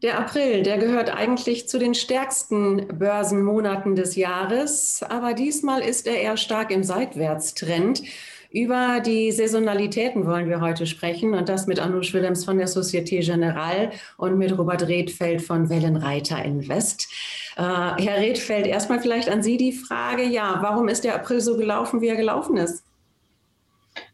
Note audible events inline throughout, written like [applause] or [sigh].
Der April, der gehört eigentlich zu den stärksten Börsenmonaten des Jahres, aber diesmal ist er eher stark im Seitwärtstrend. Über die Saisonalitäten wollen wir heute sprechen und das mit Anush Willems von der Societe Generale und mit Robert Redfeld von Wellenreiter Invest. Äh, Herr Redfeld, erstmal vielleicht an Sie die Frage, ja, warum ist der April so gelaufen, wie er gelaufen ist?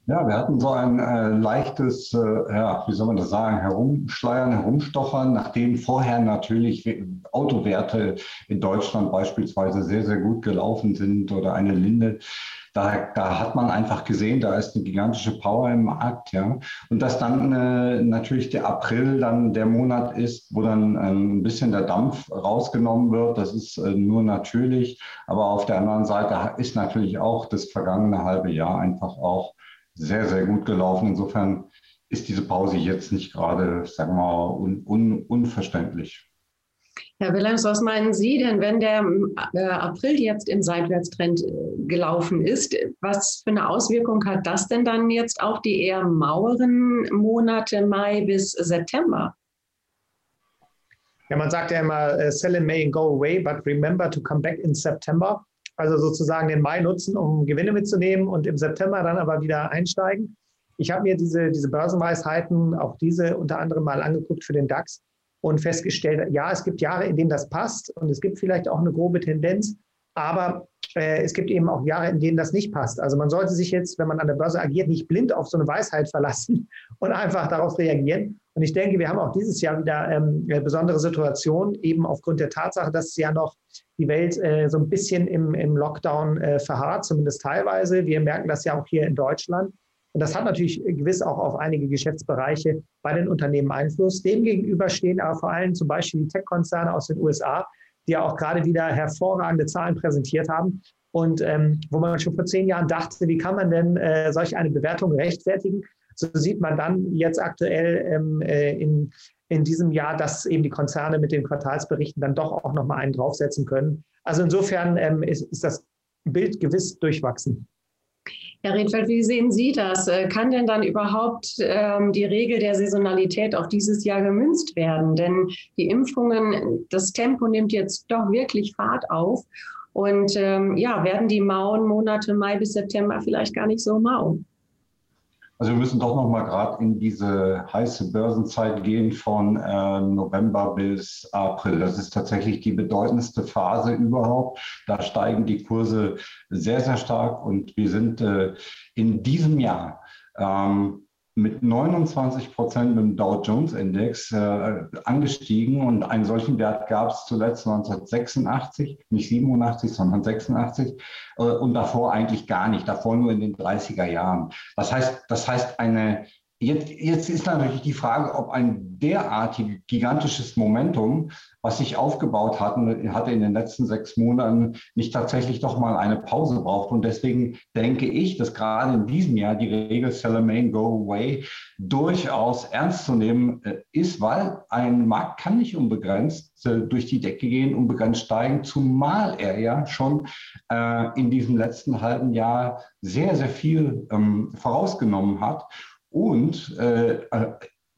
Ja, wir hatten so ein äh, leichtes, äh, ja, wie soll man das sagen, Herumschleiern, Herumstochern, nachdem vorher natürlich Autowerte in Deutschland beispielsweise sehr, sehr gut gelaufen sind oder eine Linde. Da, da hat man einfach gesehen, da ist eine gigantische Power im Markt, ja. Und dass dann äh, natürlich der April dann der Monat ist, wo dann äh, ein bisschen der Dampf rausgenommen wird, das ist äh, nur natürlich. Aber auf der anderen Seite ist natürlich auch das vergangene halbe Jahr einfach auch sehr, sehr gut gelaufen. Insofern ist diese Pause jetzt nicht gerade, sagen wir mal, un, un, unverständlich. Herr Willems, was meinen Sie denn, wenn der äh, April jetzt im Seitwärtstrend äh, gelaufen ist? Was für eine Auswirkung hat das denn dann jetzt auf die eher maueren Monate Mai bis September? Ja, man sagt ja immer, uh, sell in May and go away, but remember to come back in September also sozusagen den Mai nutzen, um Gewinne mitzunehmen und im September dann aber wieder einsteigen. Ich habe mir diese, diese Börsenweisheiten, auch diese unter anderem mal angeguckt für den DAX und festgestellt, ja, es gibt Jahre, in denen das passt und es gibt vielleicht auch eine grobe Tendenz, aber äh, es gibt eben auch Jahre, in denen das nicht passt. Also man sollte sich jetzt, wenn man an der Börse agiert, nicht blind auf so eine Weisheit verlassen [laughs] und einfach darauf reagieren. Und ich denke, wir haben auch dieses Jahr wieder ähm, eine besondere Situation, eben aufgrund der Tatsache, dass ja noch die Welt äh, so ein bisschen im, im Lockdown äh, verharrt, zumindest teilweise. Wir merken das ja auch hier in Deutschland. Und das hat natürlich gewiss auch auf einige Geschäftsbereiche bei den Unternehmen Einfluss. Demgegenüber stehen aber vor allem zum Beispiel die Tech-Konzerne aus den USA, die ja auch gerade wieder hervorragende Zahlen präsentiert haben. Und ähm, wo man schon vor zehn Jahren dachte, wie kann man denn äh, solch eine Bewertung rechtfertigen? So sieht man dann jetzt aktuell ähm, äh, in, in diesem Jahr, dass eben die Konzerne mit den Quartalsberichten dann doch auch nochmal einen draufsetzen können. Also insofern ähm, ist, ist das Bild gewiss durchwachsen. Herr Redfeld, wie sehen Sie das? Äh, kann denn dann überhaupt ähm, die Regel der Saisonalität auf dieses Jahr gemünzt werden? Denn die Impfungen, das Tempo nimmt jetzt doch wirklich Fahrt auf. Und ähm, ja, werden die mauen Monate Mai bis September vielleicht gar nicht so mau? Also wir müssen doch noch mal gerade in diese heiße Börsenzeit gehen von äh, November bis April. Das ist tatsächlich die bedeutendste Phase überhaupt. Da steigen die Kurse sehr, sehr stark und wir sind äh, in diesem Jahr ähm, mit 29 Prozent mit dem Dow Jones Index äh, angestiegen und einen solchen Wert gab es zuletzt 1986, nicht 87, sondern 86 äh, und davor eigentlich gar nicht, davor nur in den 30er Jahren. Das heißt, das heißt eine Jetzt, jetzt ist natürlich die Frage, ob ein derartig gigantisches Momentum, was sich aufgebaut hatten, hatte in den letzten sechs Monaten, nicht tatsächlich doch mal eine Pause braucht. Und deswegen denke ich, dass gerade in diesem Jahr die Regel Sell a Main, Go Away durchaus ernst zu nehmen äh, ist, weil ein Markt kann nicht unbegrenzt äh, durch die Decke gehen, unbegrenzt steigen, zumal er ja schon äh, in diesem letzten halben Jahr sehr, sehr viel ähm, vorausgenommen hat. Und äh,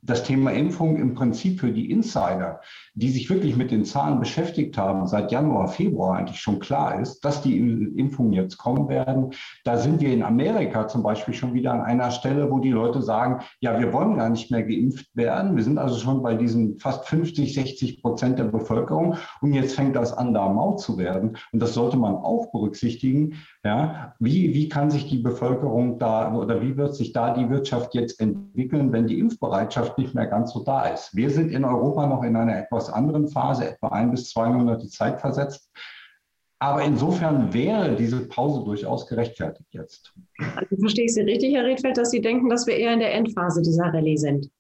das Thema Impfung im Prinzip für die Insider, die sich wirklich mit den Zahlen beschäftigt haben, seit Januar, Februar eigentlich schon klar ist, dass die Impfungen jetzt kommen werden. Da sind wir in Amerika zum Beispiel schon wieder an einer Stelle, wo die Leute sagen, ja, wir wollen gar nicht mehr geimpft werden. Wir sind also schon bei diesen fast 50, 60 Prozent der Bevölkerung und jetzt fängt das an, da mau zu werden. Und das sollte man auch berücksichtigen. Ja, wie, wie kann sich die Bevölkerung da oder wie wird sich da die Wirtschaft jetzt entwickeln, wenn die Impfbereitschaft nicht mehr ganz so da ist. Wir sind in Europa noch in einer etwas anderen Phase, etwa ein bis zwei Monate Zeit versetzt. Aber insofern wäre diese Pause durchaus gerechtfertigt jetzt. Also verstehe ich Sie richtig, Herr Redfeld, dass Sie denken, dass wir eher in der Endphase dieser Rallye sind?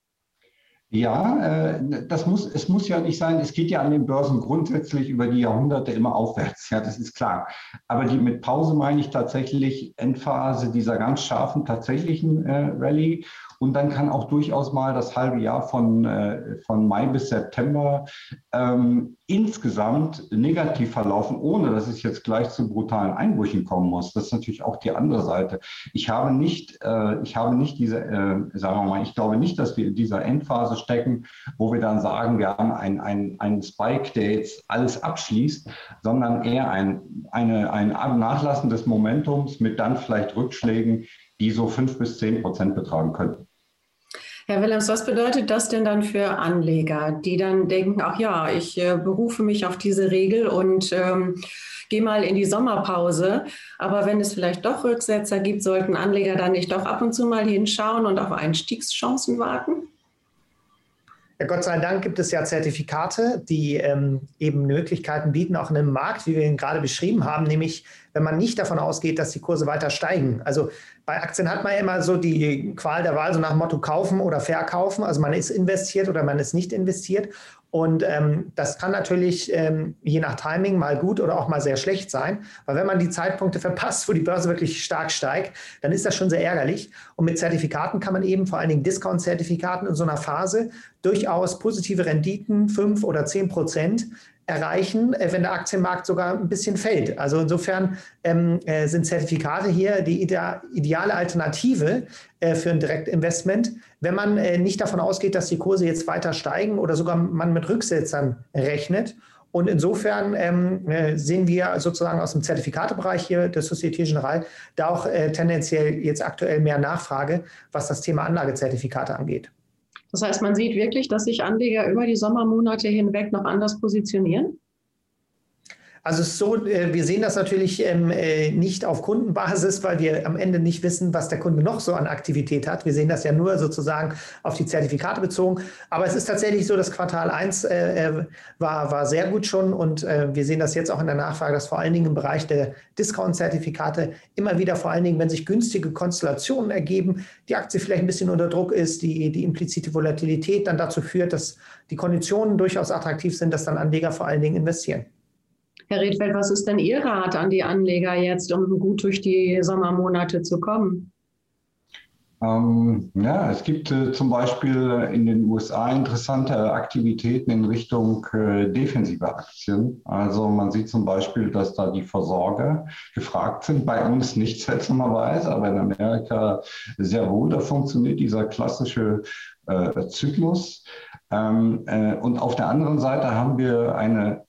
Ja, äh, das muss, es muss ja nicht sein, es geht ja an den Börsen grundsätzlich über die Jahrhunderte immer aufwärts, ja, das ist klar. Aber die mit Pause meine ich tatsächlich Endphase dieser ganz scharfen tatsächlichen äh, Rallye. Und dann kann auch durchaus mal das halbe Jahr von, äh, von Mai bis September ähm, insgesamt negativ verlaufen, ohne dass es jetzt gleich zu brutalen Einbrüchen kommen muss. Das ist natürlich auch die andere Seite. Ich habe nicht, äh, ich habe nicht diese, äh, sagen wir mal, ich glaube nicht, dass wir in dieser Endphase stecken, wo wir dann sagen, wir haben einen ein Spike, der jetzt alles abschließt, sondern eher ein, eine, ein Nachlassen des Momentums mit dann vielleicht Rückschlägen, die so fünf bis zehn Prozent betragen könnten. Herr Willems, was bedeutet das denn dann für Anleger, die dann denken, ach ja, ich äh, berufe mich auf diese Regel und ähm, gehe mal in die Sommerpause. Aber wenn es vielleicht doch Rücksetzer gibt, sollten Anleger dann nicht doch ab und zu mal hinschauen und auf Einstiegschancen warten? Ja, Gott sei Dank gibt es ja Zertifikate, die ähm, eben Möglichkeiten bieten, auch in einem Markt, wie wir ihn gerade beschrieben haben, nämlich wenn man nicht davon ausgeht, dass die Kurse weiter steigen. Also bei Aktien hat man immer so die Qual der Wahl, so nach dem Motto kaufen oder verkaufen. Also man ist investiert oder man ist nicht investiert. Und ähm, das kann natürlich ähm, je nach Timing mal gut oder auch mal sehr schlecht sein. Weil wenn man die Zeitpunkte verpasst, wo die Börse wirklich stark steigt, dann ist das schon sehr ärgerlich. Und mit Zertifikaten kann man eben vor allen Dingen Discount-Zertifikaten in so einer Phase durchaus positive Renditen, fünf oder zehn Prozent, erreichen, äh, wenn der Aktienmarkt sogar ein bisschen fällt. Also insofern ähm, äh, sind Zertifikate hier die ideale Alternative äh, für ein Direktinvestment, wenn man äh, nicht davon ausgeht, dass die Kurse jetzt weiter steigen oder sogar man mit Rücksetzern rechnet. Und insofern ähm, äh, sehen wir sozusagen aus dem Zertifikatebereich hier der Société Générale da auch äh, tendenziell jetzt aktuell mehr Nachfrage, was das Thema Anlagezertifikate angeht. Das heißt, man sieht wirklich, dass sich Anleger über die Sommermonate hinweg noch anders positionieren? Also so, äh, wir sehen das natürlich ähm, äh, nicht auf Kundenbasis, weil wir am Ende nicht wissen, was der Kunde noch so an Aktivität hat. Wir sehen das ja nur sozusagen auf die Zertifikate bezogen. Aber es ist tatsächlich so, dass Quartal 1 äh, war, war sehr gut schon und wir sehen das jetzt auch in der Nachfrage, dass vor allen Dingen im Bereich der Discount-Zertifikate immer wieder vor allen Dingen, wenn sich günstige Konstellationen ergeben, die Aktie vielleicht ein bisschen unter Druck ist, die, die implizite Volatilität dann dazu führt, dass die Konditionen durchaus attraktiv sind, dass dann Anleger vor allen Dingen investieren. Herr Redfeld, was ist denn Ihr Rat an die Anleger jetzt, um gut durch die Sommermonate zu kommen? Ähm, ja, es gibt äh, zum Beispiel in den USA interessante Aktivitäten in Richtung äh, defensive Aktien. Also man sieht zum Beispiel, dass da die Versorger gefragt sind. Bei uns nicht [laughs] seltsamerweise, aber in Amerika sehr wohl. Da funktioniert dieser klassische äh, Zyklus. Ähm, äh, und auf der anderen Seite haben wir eine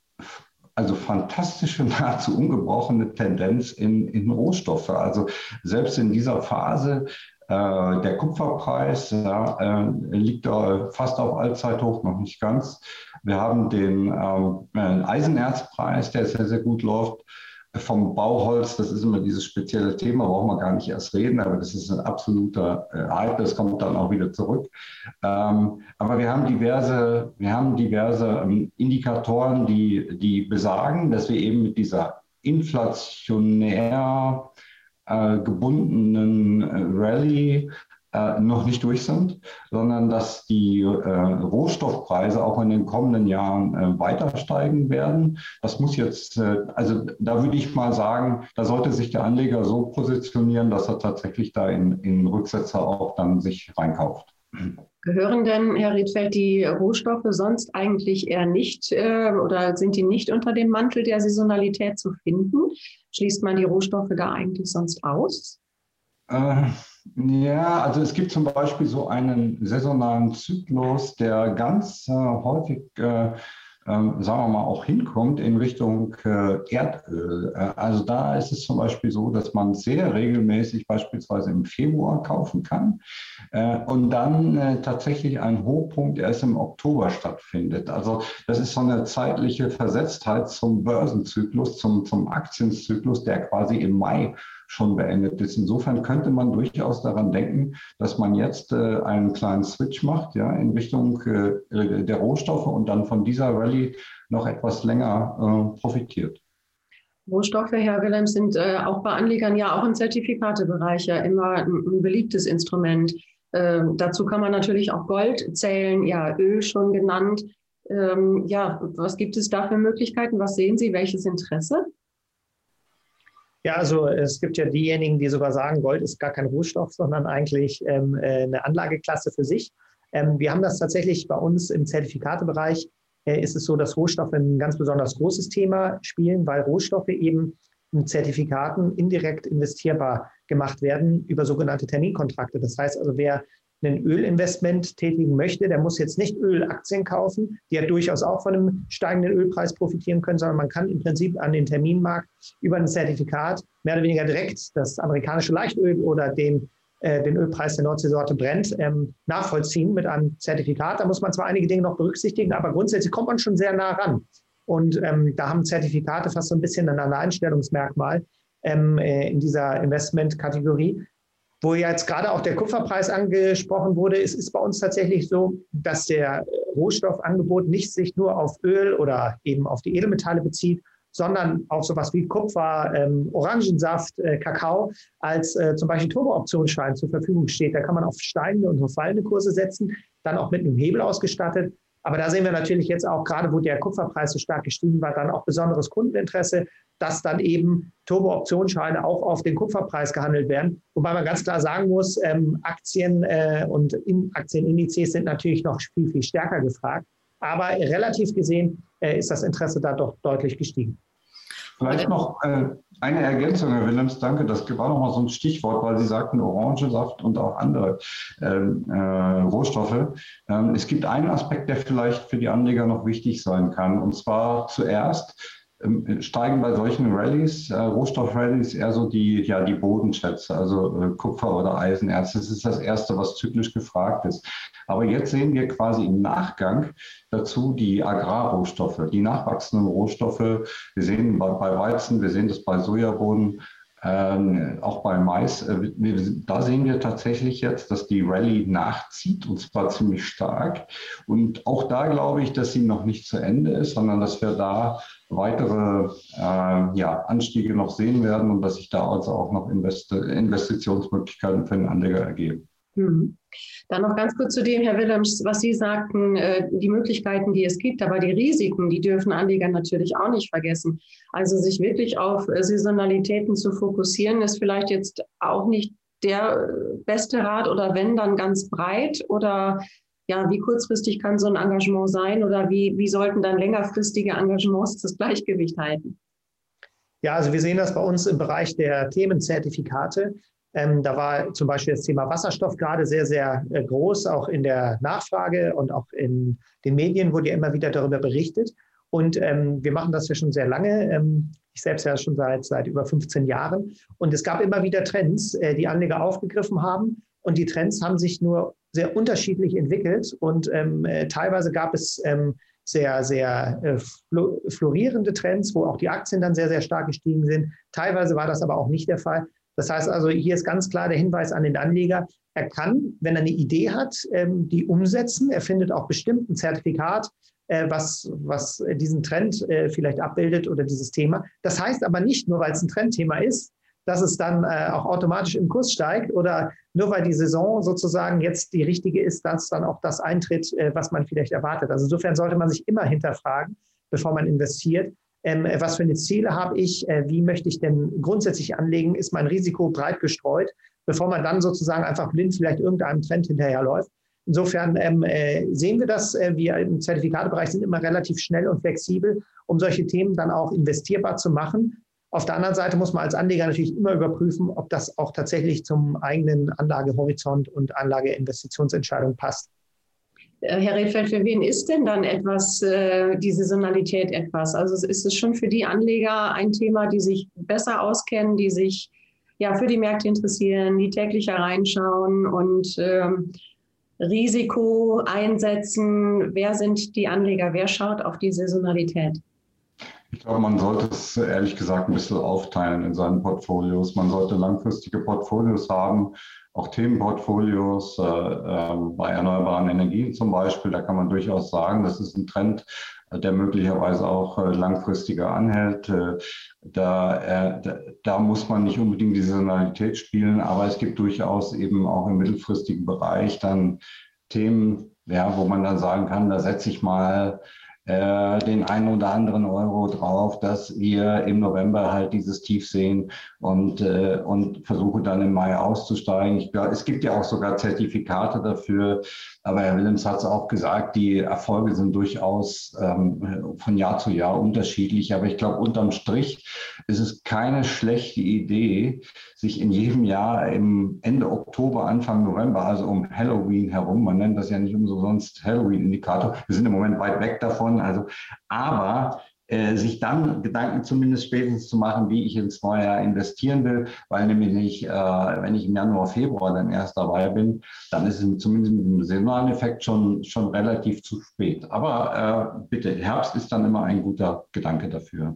also fantastische, [laughs] nahezu ungebrochene Tendenz in, in Rohstoffe. Also selbst in dieser Phase äh, der Kupferpreis ja, äh, liegt da fast auf Allzeithoch, noch nicht ganz. Wir haben den ähm, Eisenerzpreis, der sehr, sehr gut läuft vom Bauholz, das ist immer dieses spezielle Thema, brauchen wir gar nicht erst reden, aber das ist ein absoluter äh, Hype, das kommt dann auch wieder zurück. Ähm, aber wir haben diverse, wir haben diverse ähm, Indikatoren, die, die besagen, dass wir eben mit dieser inflationär äh, gebundenen äh, Rallye äh, noch nicht durch sind, sondern dass die äh, Rohstoffpreise auch in den kommenden Jahren äh, weiter steigen werden. Das muss jetzt, äh, also da würde ich mal sagen, da sollte sich der Anleger so positionieren, dass er tatsächlich da in, in Rücksetzer auch dann sich reinkauft. Gehören denn, Herr Riedfeld, die Rohstoffe sonst eigentlich eher nicht äh, oder sind die nicht unter dem Mantel der Saisonalität zu finden? Schließt man die Rohstoffe da eigentlich sonst aus? Äh, ja, also es gibt zum Beispiel so einen saisonalen Zyklus, der ganz äh, häufig, äh, ähm, sagen wir mal, auch hinkommt in Richtung äh, Erdöl. Äh, also da ist es zum Beispiel so, dass man sehr regelmäßig beispielsweise im Februar kaufen kann äh, und dann äh, tatsächlich ein Hochpunkt erst im Oktober stattfindet. Also das ist so eine zeitliche Versetztheit zum Börsenzyklus, zum, zum Aktienzyklus, der quasi im Mai schon beendet ist. Insofern könnte man durchaus daran denken, dass man jetzt äh, einen kleinen Switch macht ja, in Richtung äh, der Rohstoffe und dann von dieser Rallye noch etwas länger äh, profitiert. Rohstoffe, Herr Willems, sind äh, auch bei Anlegern ja auch im Zertifikatebereich ja immer ein, ein beliebtes Instrument. Ähm, dazu kann man natürlich auch Gold zählen, ja, Öl schon genannt. Ähm, ja, was gibt es da für Möglichkeiten? Was sehen Sie? Welches Interesse? Ja, also es gibt ja diejenigen, die sogar sagen, Gold ist gar kein Rohstoff, sondern eigentlich ähm, äh, eine Anlageklasse für sich. Ähm, wir haben das tatsächlich bei uns im Zertifikatebereich, äh, ist es so, dass Rohstoffe ein ganz besonders großes Thema spielen, weil Rohstoffe eben in Zertifikaten indirekt investierbar gemacht werden über sogenannte Terminkontrakte. Das heißt also, wer ein Ölinvestment tätigen möchte, der muss jetzt nicht Ölaktien kaufen, die ja durchaus auch von einem steigenden Ölpreis profitieren können, sondern man kann im Prinzip an den Terminmarkt über ein Zertifikat mehr oder weniger direkt das amerikanische Leichtöl oder den, äh, den Ölpreis der Nordseesorte brennt, ähm, nachvollziehen mit einem Zertifikat. Da muss man zwar einige Dinge noch berücksichtigen, aber grundsätzlich kommt man schon sehr nah ran. Und ähm, da haben Zertifikate fast so ein bisschen ein Alleinstellungsmerkmal ähm, äh, in dieser Investmentkategorie. Wo jetzt gerade auch der Kupferpreis angesprochen wurde, es ist bei uns tatsächlich so, dass der Rohstoffangebot nicht sich nur auf Öl oder eben auf die Edelmetalle bezieht, sondern auf sowas wie Kupfer, ähm, Orangensaft, äh, Kakao als äh, zum Beispiel Turbo-Optionsschein zur Verfügung steht. Da kann man auf steigende und auf fallende Kurse setzen, dann auch mit einem Hebel ausgestattet. Aber da sehen wir natürlich jetzt auch, gerade wo der Kupferpreis so stark gestiegen war, dann auch besonderes Kundeninteresse, dass dann eben Turbo-Optionsscheine auch auf den Kupferpreis gehandelt werden. Wobei man ganz klar sagen muss, ähm, Aktien äh, und in Aktienindizes sind natürlich noch viel, viel stärker gefragt. Aber relativ gesehen äh, ist das Interesse da doch deutlich gestiegen. Vielleicht noch äh, eine Ergänzung, Herr Willems, danke. Das war noch mal so ein Stichwort, weil Sie sagten Orangensaft und auch andere ähm, äh, Rohstoffe. Ähm, es gibt einen Aspekt, der vielleicht für die Anleger noch wichtig sein kann. Und zwar zuerst steigen bei solchen Rallyes, äh, Rohstoffrallies, eher so die, ja, die Bodenschätze, also äh, Kupfer oder Eisenerz. Das ist das Erste, was zyklisch gefragt ist. Aber jetzt sehen wir quasi im Nachgang dazu die Agrarrohstoffe, die nachwachsenden Rohstoffe. Wir sehen bei, bei Weizen, wir sehen das bei Sojabohnen, ähm, auch bei Mais, äh, wir, da sehen wir tatsächlich jetzt, dass die Rallye nachzieht und zwar ziemlich stark. Und auch da glaube ich, dass sie noch nicht zu Ende ist, sondern dass wir da weitere äh, ja, Anstiege noch sehen werden und dass sich da also auch noch Invest Investitionsmöglichkeiten für den Anleger ergeben. Hm. Dann noch ganz kurz zu dem, Herr Willems, was Sie sagten, äh, die Möglichkeiten, die es gibt, aber die Risiken, die dürfen Anleger natürlich auch nicht vergessen. Also sich wirklich auf äh, Saisonalitäten zu fokussieren, ist vielleicht jetzt auch nicht der äh, beste Rat oder wenn dann ganz breit oder ja, wie kurzfristig kann so ein Engagement sein oder wie, wie sollten dann längerfristige Engagements das Gleichgewicht halten? Ja, also wir sehen das bei uns im Bereich der Themenzertifikate. Ähm, da war zum Beispiel das Thema Wasserstoff gerade sehr, sehr äh, groß, auch in der Nachfrage und auch in den Medien wurde ja immer wieder darüber berichtet. Und ähm, wir machen das ja schon sehr lange. Ähm, ich selbst ja schon seit, seit über 15 Jahren. Und es gab immer wieder Trends, äh, die Anleger aufgegriffen haben. Und die Trends haben sich nur sehr unterschiedlich entwickelt. Und ähm, äh, teilweise gab es ähm, sehr, sehr äh, florierende Trends, wo auch die Aktien dann sehr, sehr stark gestiegen sind. Teilweise war das aber auch nicht der Fall. Das heißt also, hier ist ganz klar der Hinweis an den Anleger, er kann, wenn er eine Idee hat, ähm, die umsetzen. Er findet auch bestimmt ein Zertifikat, äh, was, was diesen Trend äh, vielleicht abbildet oder dieses Thema. Das heißt aber nicht nur, weil es ein Trendthema ist, dass es dann äh, auch automatisch im Kurs steigt oder nur weil die Saison sozusagen jetzt die richtige ist, dass dann auch das eintritt, was man vielleicht erwartet. Also insofern sollte man sich immer hinterfragen, bevor man investiert, ähm, was für eine Ziele habe ich, äh, wie möchte ich denn grundsätzlich anlegen, ist mein Risiko breit gestreut, bevor man dann sozusagen einfach blind vielleicht irgendeinem Trend hinterherläuft. Insofern ähm, äh, sehen wir das, äh, wir im Zertifikatebereich sind immer relativ schnell und flexibel, um solche Themen dann auch investierbar zu machen. Auf der anderen Seite muss man als Anleger natürlich immer überprüfen, ob das auch tatsächlich zum eigenen Anlagehorizont und Anlageinvestitionsentscheidung passt. Äh, Herr Redfeld, für wen ist denn dann etwas, äh, die Saisonalität etwas? Also ist es schon für die Anleger ein Thema, die sich besser auskennen, die sich ja für die Märkte interessieren, die täglich hereinschauen und ähm, Risiko einsetzen? Wer sind die Anleger? Wer schaut auf die Saisonalität? Ich glaube, man sollte es ehrlich gesagt ein bisschen aufteilen in seinen Portfolios. Man sollte langfristige Portfolios haben, auch Themenportfolios äh, äh, bei erneuerbaren Energien zum Beispiel. Da kann man durchaus sagen, das ist ein Trend, der möglicherweise auch äh, langfristiger anhält. Äh, da, äh, da, da, muss man nicht unbedingt die Saisonalität spielen, aber es gibt durchaus eben auch im mittelfristigen Bereich dann Themen, ja, wo man dann sagen kann, da setze ich mal äh, den einen oder anderen Euro drauf, dass wir im November halt dieses Tief sehen und, äh, und versuche dann im Mai auszusteigen. Ich, es gibt ja auch sogar Zertifikate dafür, aber Herr Willems hat es auch gesagt, die Erfolge sind durchaus ähm, von Jahr zu Jahr unterschiedlich. Aber ich glaube, unterm Strich ist es keine schlechte Idee, sich in jedem Jahr im Ende Oktober, Anfang November, also um Halloween herum, man nennt das ja nicht umsonst Halloween-Indikator, wir sind im Moment weit weg davon, also aber äh, sich dann Gedanken zumindest spätestens zu machen, wie ich ins neue Jahr investieren will, weil nämlich äh, wenn ich im Januar, Februar dann erst dabei bin, dann ist es zumindest mit dem saisonalen Effekt schon, schon relativ zu spät. Aber äh, bitte, Herbst ist dann immer ein guter Gedanke dafür.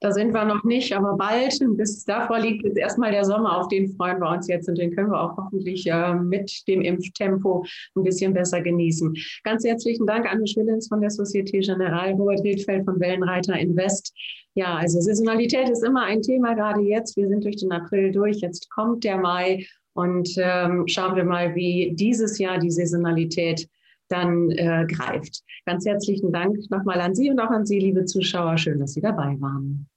Da sind wir noch nicht, aber bald. Bis davor liegt jetzt erstmal der Sommer, auf den freuen wir uns jetzt und den können wir auch hoffentlich äh, mit dem Impftempo ein bisschen besser genießen. Ganz herzlichen Dank an Willens von der Societe Generale, Robert Wildfeld von Wellenreiter Invest. Ja, also Saisonalität ist immer ein Thema, gerade jetzt. Wir sind durch den April durch, jetzt kommt der Mai und ähm, schauen wir mal, wie dieses Jahr die Saisonalität dann äh, greift. Ganz herzlichen Dank nochmal an Sie und auch an Sie, liebe Zuschauer. Schön, dass Sie dabei waren.